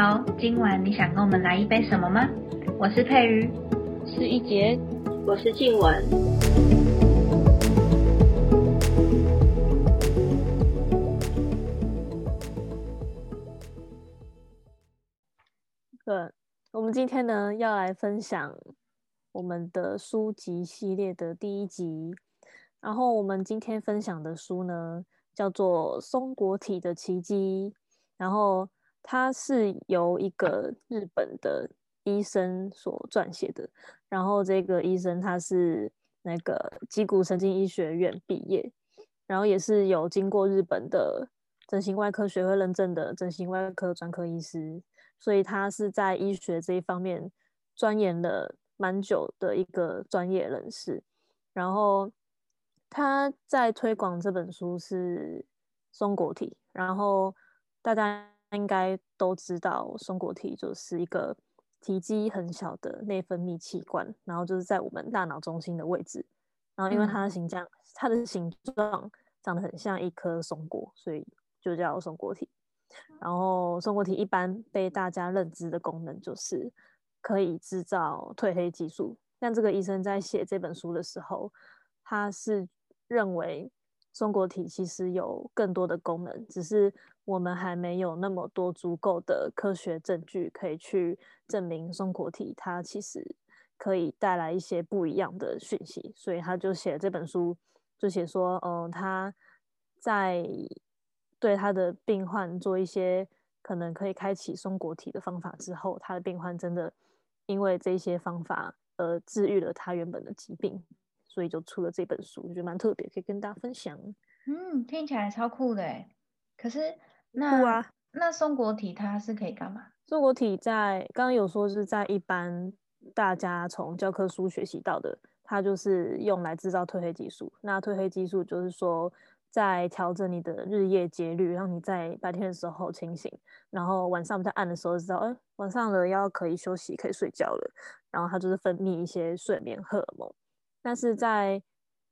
好，今晚你想跟我们来一杯什么吗？我是佩瑜，是一杰，我是静雯。对，我们今天呢要来分享我们的书籍系列的第一集。然后我们今天分享的书呢叫做《松果体的奇迹》，然后它是由一个日本的医生所撰写的。然后这个医生他是那个脊骨神经医学院毕业，然后也是有经过日本的整形外科学会认证的整形外科专科医师，所以他是在医学这一方面钻研了蛮久的一个专业人士。然后他在推广这本书是松果体，然后大家应该都知道松果体就是一个。体积很小的内分泌器官，然后就是在我们大脑中心的位置。然后因为它的形状，它的形状长得很像一颗松果，所以就叫松果体。然后松果体一般被大家认知的功能就是可以制造褪黑激素。但这个医生在写这本书的时候，他是认为松果体其实有更多的功能，只是。我们还没有那么多足够的科学证据可以去证明松果体它其实可以带来一些不一样的讯息，所以他就写这本书，就写说，嗯，他在对他的病患做一些可能可以开启松果体的方法之后，他的病患真的因为这些方法而治愈了他原本的疾病，所以就出了这本书，我觉得蛮特别，可以跟大家分享。嗯，听起来超酷的，可是。那那松果体它是可以干嘛？松果体在刚刚有说是在一般大家从教科书学习到的，它就是用来制造褪黑激素。那褪黑激素就是说在调整你的日夜节律，让你在白天的时候清醒，然后晚上比较暗的时候知道，哎，晚上了要可以休息，可以睡觉了。然后它就是分泌一些睡眠荷尔蒙。但是在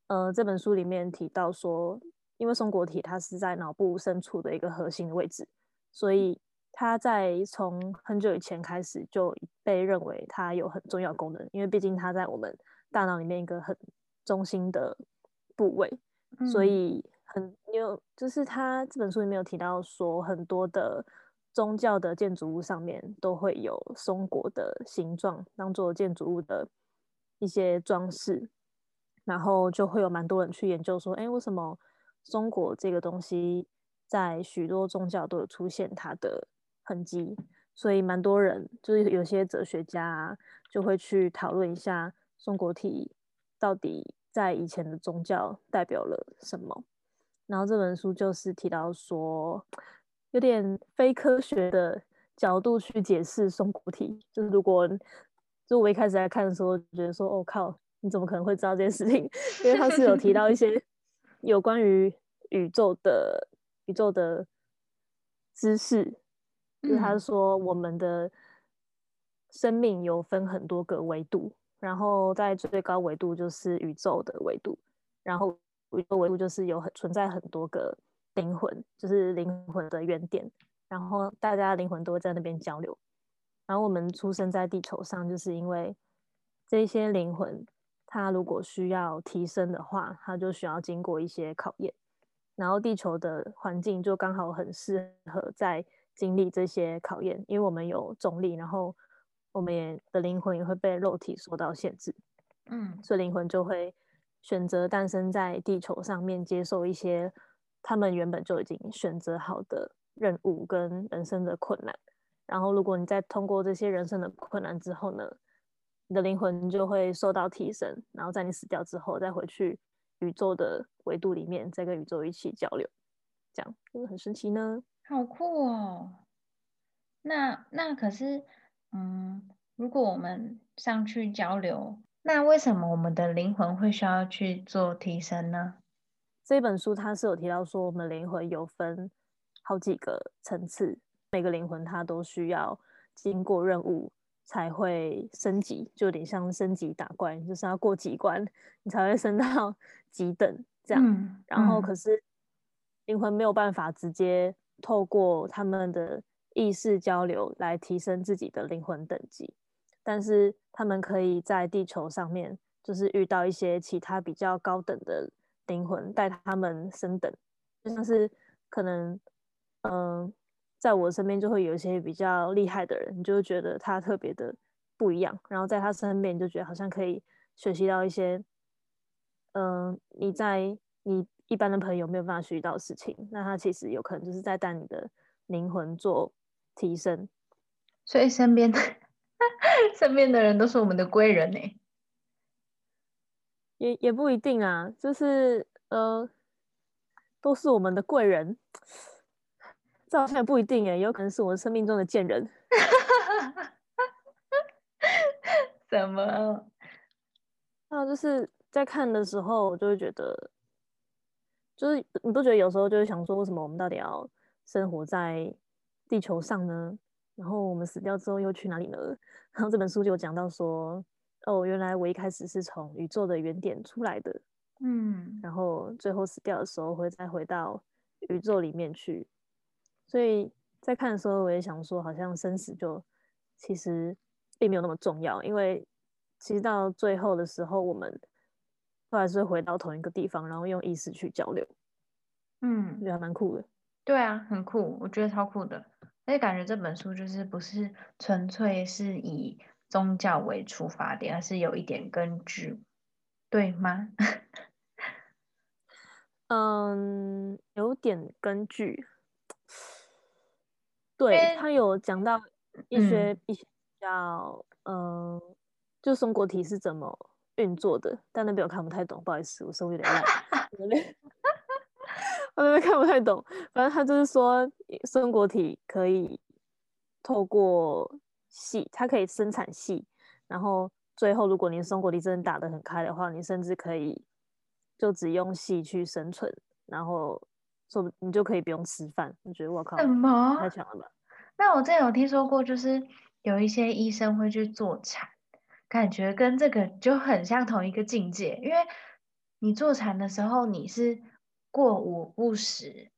呃这本书里面提到说。因为松果体它是在脑部深处的一个核心的位置，所以它在从很久以前开始就被认为它有很重要功能。因为毕竟它在我们大脑里面一个很中心的部位，所以很有就是他这本书里面有提到说，很多的宗教的建筑物上面都会有松果的形状当做建筑物的一些装饰，然后就会有蛮多人去研究说，哎，为什么？松果这个东西在许多宗教都有出现它的痕迹，所以蛮多人就是有些哲学家就会去讨论一下松果体到底在以前的宗教代表了什么。然后这本书就是提到说，有点非科学的角度去解释松果体。就是如果就我一开始在看的时候，觉得说，哦靠，你怎么可能会知道这件事情？因为他是有提到一些。有关于宇宙的宇宙的知识，就是他说我们的生命有分很多个维度，然后在最高维度就是宇宙的维度，然后宇宙维度就是有很存在很多个灵魂，就是灵魂的原点，然后大家灵魂都会在那边交流，然后我们出生在地球上，就是因为这些灵魂。它如果需要提升的话，它就需要经过一些考验，然后地球的环境就刚好很适合在经历这些考验，因为我们有重力，然后我们也的灵魂也会被肉体受到限制，嗯，所以灵魂就会选择诞生在地球上面，接受一些他们原本就已经选择好的任务跟人生的困难，然后如果你在通过这些人生的困难之后呢？你的灵魂就会受到提升，然后在你死掉之后，再回去宇宙的维度里面，再跟宇宙一起交流，这样是不是很神奇呢？好酷哦！那那可是，嗯，如果我们上去交流，那为什么我们的灵魂会需要去做提升呢？这本书它是有提到说，我们灵魂有分好几个层次，每个灵魂它都需要经过任务。才会升级，就有点像升级打怪，就是要过几关，你才会升到 几等这样。然后可是灵魂没有办法直接透过他们的意识交流来提升自己的灵魂等级，但是他们可以在地球上面，就是遇到一些其他比较高等的灵魂，带他们升等，就像是可能，嗯，在我身边就会有一些比较厉害的人，你就会觉得他特别的不一样，然后在他身边就觉得好像可以学习到一些，嗯，你在你一般的朋友没有办法学习到的事情，那他其实有可能就是在带你的灵魂做。提升，所以身边的 身边的人都是我们的贵人呢，也也不一定啊，就是呃，都是我们的贵人，这好像也不一定哎，有可能是我们生命中的贱人。怎么？那就是在看的时候，我就会觉得，就是你不觉得有时候就会想说，为什么我们到底要生活在？地球上呢，然后我们死掉之后又去哪里呢？然后这本书就有讲到说，哦，原来我一开始是从宇宙的原点出来的，嗯，然后最后死掉的时候会再回到宇宙里面去。所以在看的时候，我也想说，好像生死就其实并没有那么重要，因为其实到最后的时候，我们都还是会回到同一个地方，然后用意识去交流。嗯，觉得还蛮酷的。对啊，很酷，我觉得超酷的。而且感觉这本书就是不是纯粹是以宗教为出发点，而是有一点根据，对吗？嗯，有点根据。对他有讲到一些一些比较，嗯，就松果体是怎么运作的，但那边我看不太懂，不好意思，我声音有点烂。我那边看不太懂，反正他就是说，松果体可以透过细，它可以生产细，然后最后如果你松果体真的打得很开的话，你甚至可以就只用细去生存，然后说你就可以不用吃饭。你觉得我靠，什么太强了吧？那我之前有听说过，就是有一些医生会去做产，感觉跟这个就很像同一个境界，因为你做产的时候你是。过午不食，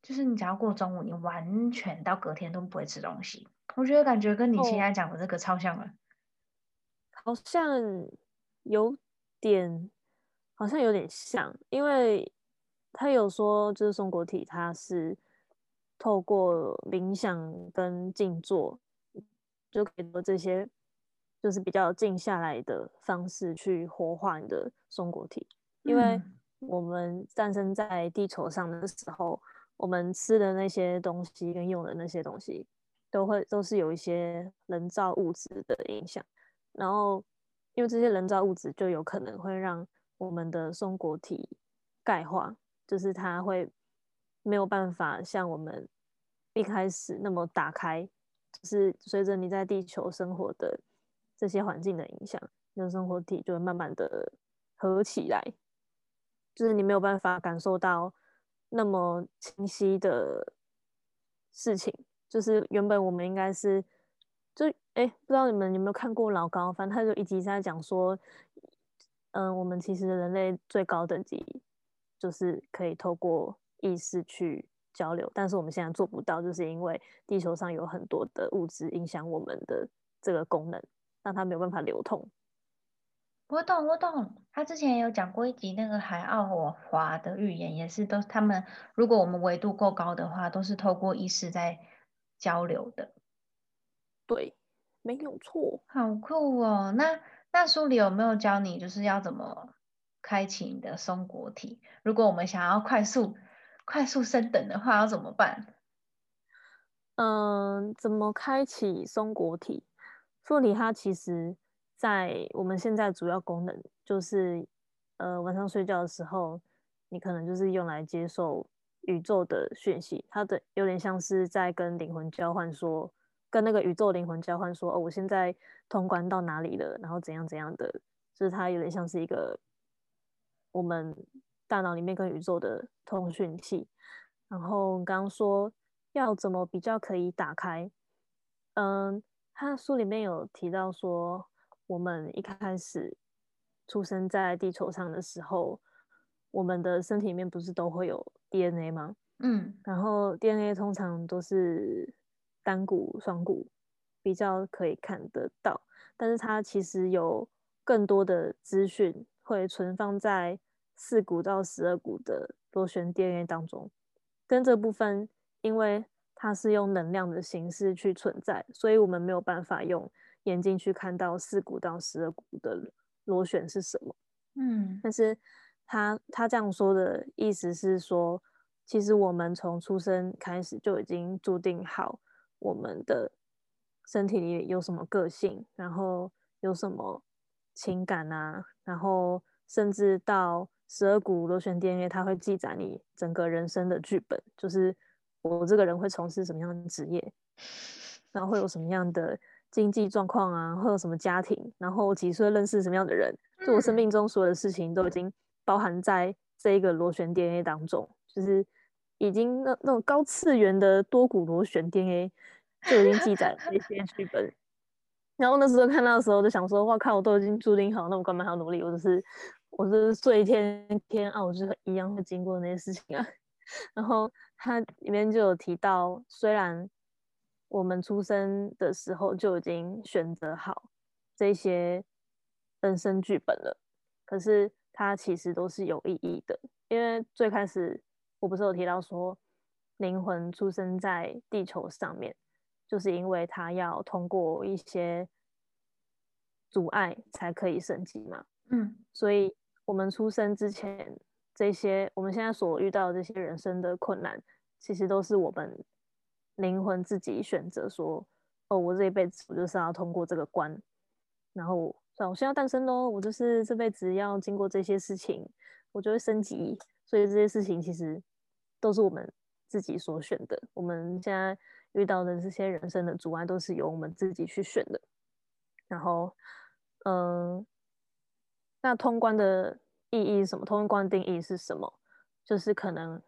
就是你只要过中午，你完全到隔天都不会吃东西。我觉得感觉跟你现在讲的这个超像了，好像有点，好像有点像，因为他有说，就是松果体，它是透过冥想跟静坐，就可以做这些，就是比较静下来的方式去活化你的松果体，因为。我们诞生在地球上的时候，我们吃的那些东西跟用的那些东西，都会都是有一些人造物质的影响。然后，因为这些人造物质就有可能会让我们的松果体钙化，就是它会没有办法像我们一开始那么打开。就是随着你在地球生活的这些环境的影响，你的生活体就会慢慢的合起来。就是你没有办法感受到那么清晰的事情，就是原本我们应该是，就哎，不知道你们有没有看过老高，反正他就一直在讲说，嗯，我们其实人类最高等级就是可以透过意识去交流，但是我们现在做不到，就是因为地球上有很多的物质影响我们的这个功能，让它没有办法流通。我懂，我懂。他之前有讲过一集那个海奥华的预言，也是都他们，如果我们维度够高的话，都是透过意识在交流的。对，没有错。好酷哦！那那书里有没有教你，就是要怎么开启你的松果体？如果我们想要快速快速升等的话，要怎么办？嗯，怎么开启松果体？说里它其实。在我们现在主要功能就是，呃，晚上睡觉的时候，你可能就是用来接受宇宙的讯息，它的有点像是在跟灵魂交换，说跟那个宇宙灵魂交换，说哦，我现在通关到哪里了，然后怎样怎样的，就是它有点像是一个我们大脑里面跟宇宙的通讯器。然后刚刚说要怎么比较可以打开，嗯，他书里面有提到说。我们一开始出生在地球上的时候，我们的身体里面不是都会有 DNA 吗？嗯，然后 DNA 通常都是单股、双股比较可以看得到，但是它其实有更多的资讯会存放在四股到十二股的螺旋 DNA 当中。跟这部分，因为它是用能量的形式去存在，所以我们没有办法用眼睛去看到四股到十二股的螺旋是什么。嗯，但是他他这样说的意思是说，其实我们从出生开始就已经注定好我们的身体里有什么个性，然后有什么情感啊，然后甚至到十二股螺旋 DNA，它会记载你整个人生的剧本，就是我这个人会从事什么样的职业，然后会有什么样的经济状况啊，会有什么家庭，然后几岁认识什么样的人。就我生命中所有的事情都已经包含在这一个螺旋 DNA 当中，就是已经那那种高次元的多股螺旋 DNA 就已经记载这些剧本。然后那时候看到的时候就想说，哇靠，我都已经注定好，那我干嘛还要努力？我只是我就是睡一天天啊，我就是一样会经过那些事情啊。然后它里面就有提到，虽然我们出生的时候就已经选择好这些。人生剧本了，可是它其实都是有意义的，因为最开始我不是有提到说，灵魂出生在地球上面，就是因为他要通过一些阻碍才可以升级嘛。嗯，所以我们出生之前，这些我们现在所遇到的这些人生的困难，其实都是我们灵魂自己选择说，哦，我这一辈子我就是要通过这个关，然后算。我现在诞生喽，我就是这辈子要经过这些事情，我就会升级。所以这些事情其实都是我们自己所选的。我们现在遇到的这些人生的阻碍，都是由我们自己去选的。然后，嗯，那通关的意义是什么？通关定义是什么？就是可能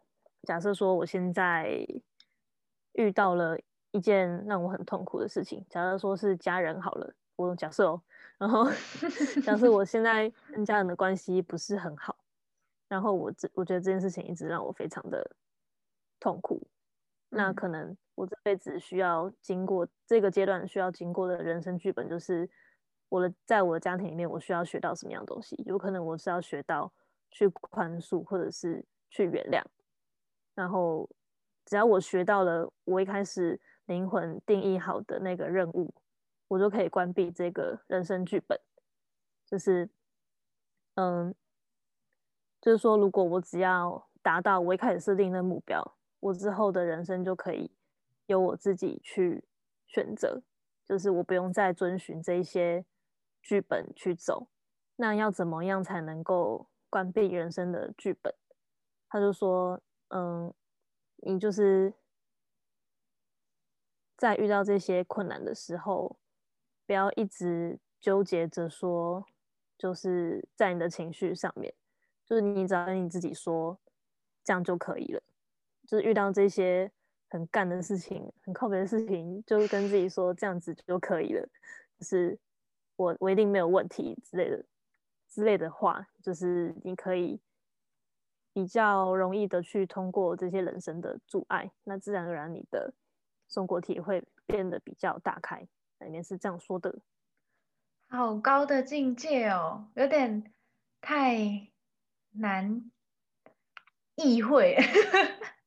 假设说，我现在遇到了一件让我很痛苦的事情，假设说是家人好了，我假设哦。然后，假设我现在跟家人的关系不是很好，然后我这我觉得这件事情一直让我非常的痛苦。那可能我这辈子需要经过这个阶段需要经过的人生剧本，就是我的在我的家庭里面，我需要学到什么样的东西？有可能我是要学到去宽恕，或者是去原谅。然后，只要我学到了我一开始灵魂定义好的那个任务。我就可以关闭这个人生剧本，就是，嗯，就是说，如果我只要达到我一开始设定的目标，我之后的人生就可以由我自己去选择，就是我不用再遵循这些剧本去走。那要怎么样才能够关闭人生的剧本？他就说，嗯，你就是在遇到这些困难的时候。不要一直纠结着说，就是在你的情绪上面，就是你只要跟你自己说，这样就可以了。就是遇到这些很干的事情、很靠别的事情，就跟自己说这样子就可以了。就是我我一定没有问题之类的之类的话，就是你可以比较容易的去通过这些人生的阻碍，那自然而然你的松果体会变得比较打开。里面是这样说的，好高的境界哦，有点太难意会。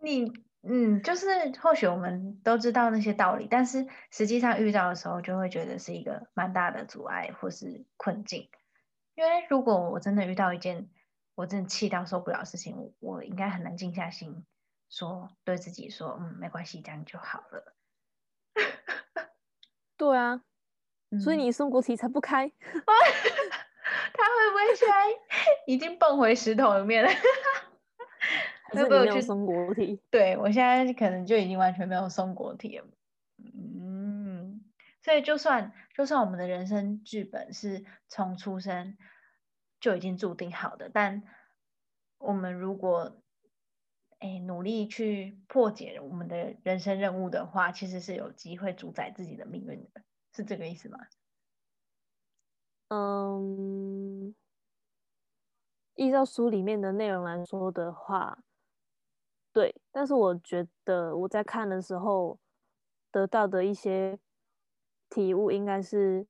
你嗯，就是或许我们都知道那些道理，但是实际上遇到的时候，就会觉得是一个蛮大的阻碍或是困境。因为如果我真的遇到一件我真的气到受不了的事情，我应该很难静下心说对自己说，嗯，没关系，这样就好了。对啊，所以你松果体才不开，他会不会现在已经蹦回石头里面了？会不会有松果体？对我现在可能就已经完全没有松果体了。嗯，所以就算就算我们的人生剧本是从出生就已经注定好的，但我们如果哎，努力去破解我们的人生任务的话，其实是有机会主宰自己的命运的，是这个意思吗？嗯，依照书里面的内容来说的话，对，但是我觉得我在看的时候得到的一些体悟，应该是，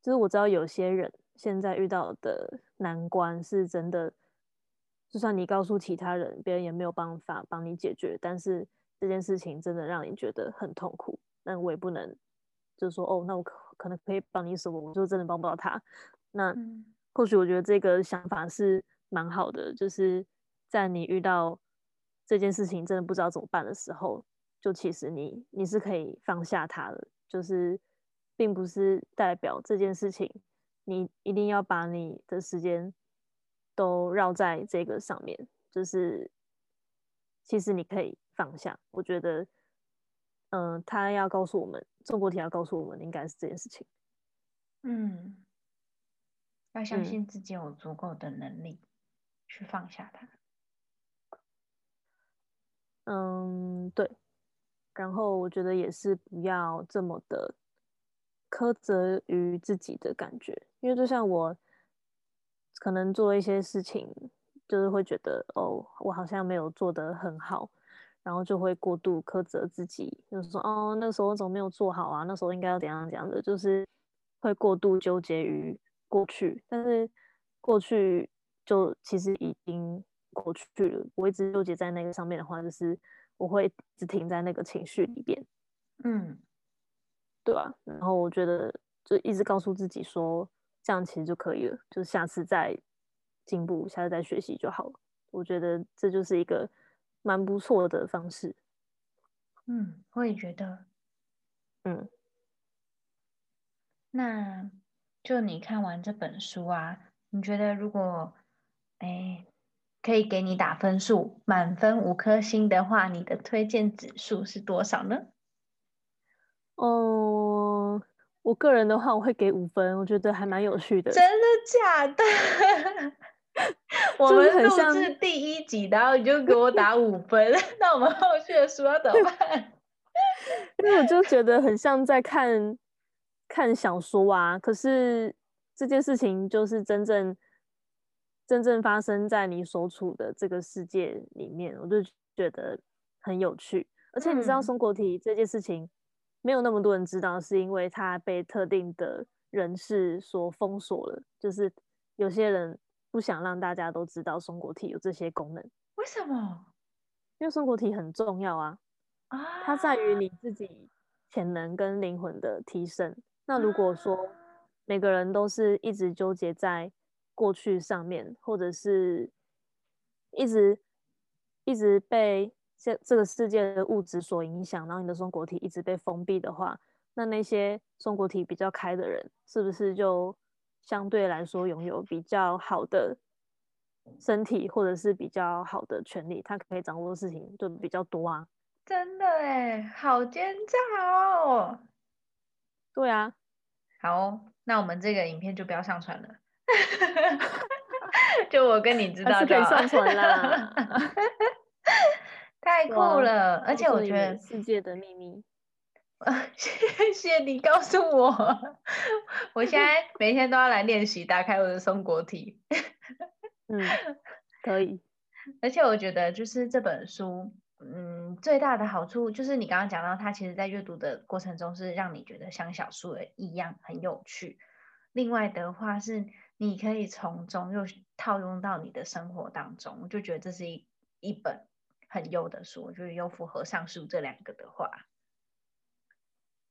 就是我知道有些人现在遇到的难关是真的，就算你告诉其他人，别人也没有办法帮你解决。但是这件事情真的让你觉得很痛苦，那我也不能就是说，哦，那我可可能可以帮你什么，我就真的帮不到他。那或许我觉得这个想法是蛮好的，就是在你遇到。这件事情真的不知道怎么办的时候，就其实你你是可以放下它的，就是并不是代表这件事情你一定要把你的时间都绕在这个上面，就是其实你可以放下。我觉得，嗯，他要告诉我们，中国题要告诉我们，应该是这件事情。嗯，要相信自己有足够的能力去放下它。嗯，对。然后我觉得也是不要这么的苛责于自己的感觉，因为就像我可能做一些事情，就是会觉得哦，我好像没有做得很好，然后就会过度苛责自己，就是说哦，那时候怎么没有做好啊？那时候应该要怎样怎样的，就是会过度纠结于过去，但是过去就其实已经。过去了，我一直纠结在那个上面的话，就是我会只停在那个情绪里边，嗯，对吧？然后我觉得就一直告诉自己说，这样其实就可以了，就是下次再进步，下次再学习就好了。我觉得这就是一个蛮不错的方式。嗯，我也觉得，嗯，那就你看完这本书啊，你觉得如果，哎。可以给你打分数，满分五颗星的话，你的推荐指数是多少呢？哦，我个人的话，我会给五分，我觉得还蛮有趣的。真的假的？我们录制第一集，然后你就给我打五分，那我们后续的书要怎么办？因为我就觉得很像在看看小说啊，可是这件事情就是真正。真正发生在你所处的这个世界里面，我就觉得很有趣。而且你知道松果体这件事情，没有那么多人知道，是因为它被特定的人士所封锁了。就是有些人不想让大家都知道松果体有这些功能。为什么？因为松果体很重要啊！啊，它在于你自己潜能跟灵魂的提升。那如果说每个人都是一直纠结在。过去上面，或者是一直一直被这这个世界的物质所影响，然后你的松果体一直被封闭的话，那那些松果体比较开的人，是不是就相对来说拥有比较好的身体，或者是比较好的权利？他可以掌握的事情就比较多啊！真的哎，好奸诈哦！对啊，好，那我们这个影片就不要上传了。就我跟你知道就上传了，太酷 了！而且我觉得世界的秘密，谢谢你告诉我，我现在每天都要来练习打开我的松果体。嗯，可以。而且我觉得就是这本书，嗯，最大的好处就是你刚刚讲到，它其实在阅读的过程中是让你觉得像小说一样很有趣。另外的话是。你可以从中又套用到你的生活当中，我就觉得这是一一本很优的书，就是又符合上述这两个的话。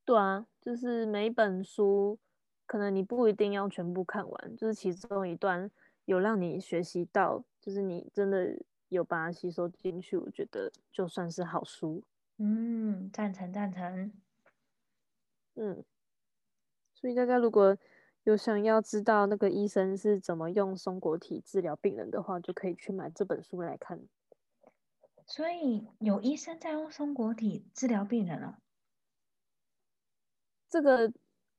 对啊，就是每一本书可能你不一定要全部看完，就是其中一段有让你学习到，就是你真的有把它吸收进去，我觉得就算是好书。嗯，赞成赞成。嗯，所以大家如果。有想要知道那个医生是怎么用松果体治疗病人的话，就可以去买这本书来看。所以有医生在用松果体治疗病人了。这个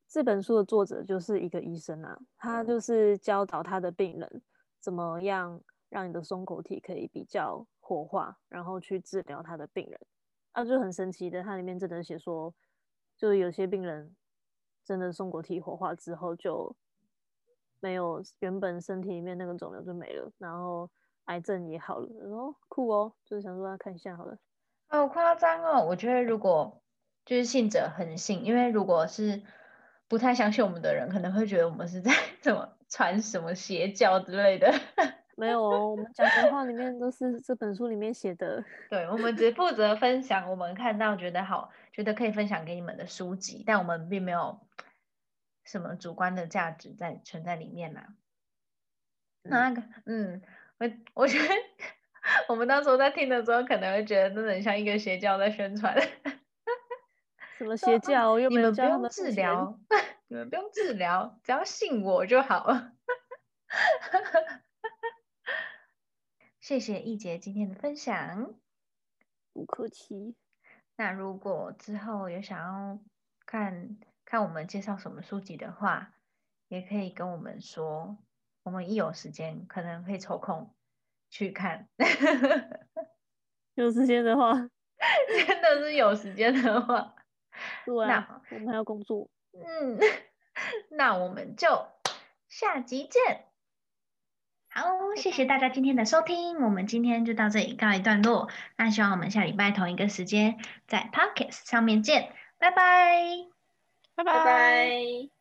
这本书的作者就是一个医生啊，他就是教导他的病人怎么样让你的松果体可以比较活化，然后去治疗他的病人。啊，就很神奇的，它里面真的写说，就有些病人。真的松果体活化之后就没有原本身体里面那个肿瘤就没了，然后癌症也好了。然后，酷哦，就是想说要看一下好了。好夸张哦！我觉得如果就是信者恒信，因为如果是不太相信我们的人，可能会觉得我们是在 怎么传什么邪教之类的。没有哦，我们讲的话里面都是这本书里面写的。对，我们只负责分享我们看到觉得好、觉得可以分享给你们的书籍，但我们并没有什么主观的价值在存在里面啦。那个，嗯，我我觉得我们到时候在听的时候，可能会觉得真的很像一个邪教在宣传。什么邪教？又没有不用治疗，你们不用治疗，只要信我就好了。谢谢易杰今天的分享，不客气。那如果之后有想要看看我们介绍什么书籍的话，也可以跟我们说，我们一有时间可能会抽空去看。有时间的话，真的是有时间的话，对啊，我们还要工作。嗯，那我们就下集见。好，谢谢大家今天的收听，我们今天就到这里告一段落。那希望我们下礼拜同一个时间在 Podcast 上面见，拜拜，拜拜。